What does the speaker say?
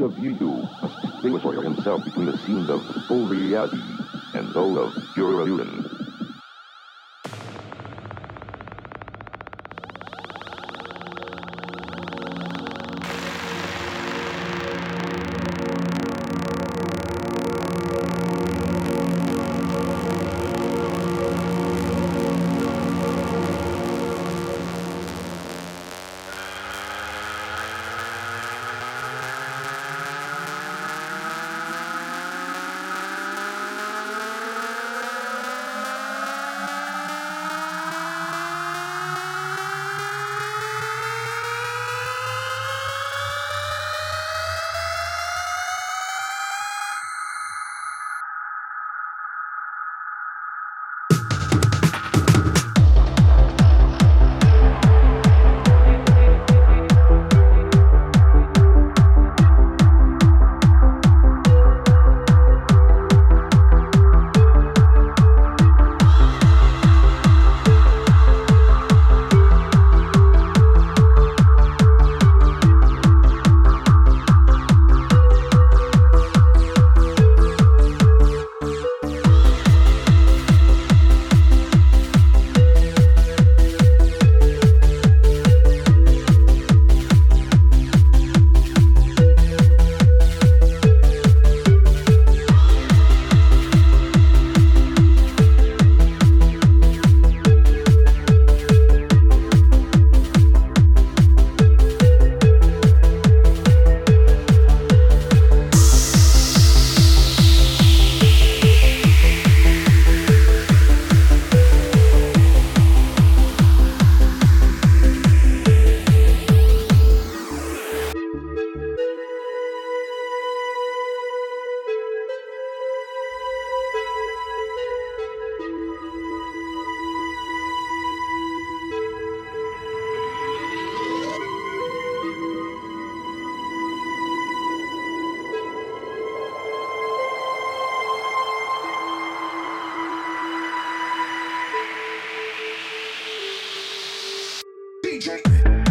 of you must distinguish for himself between the scenes of full reality and those of pure illusion. DJ.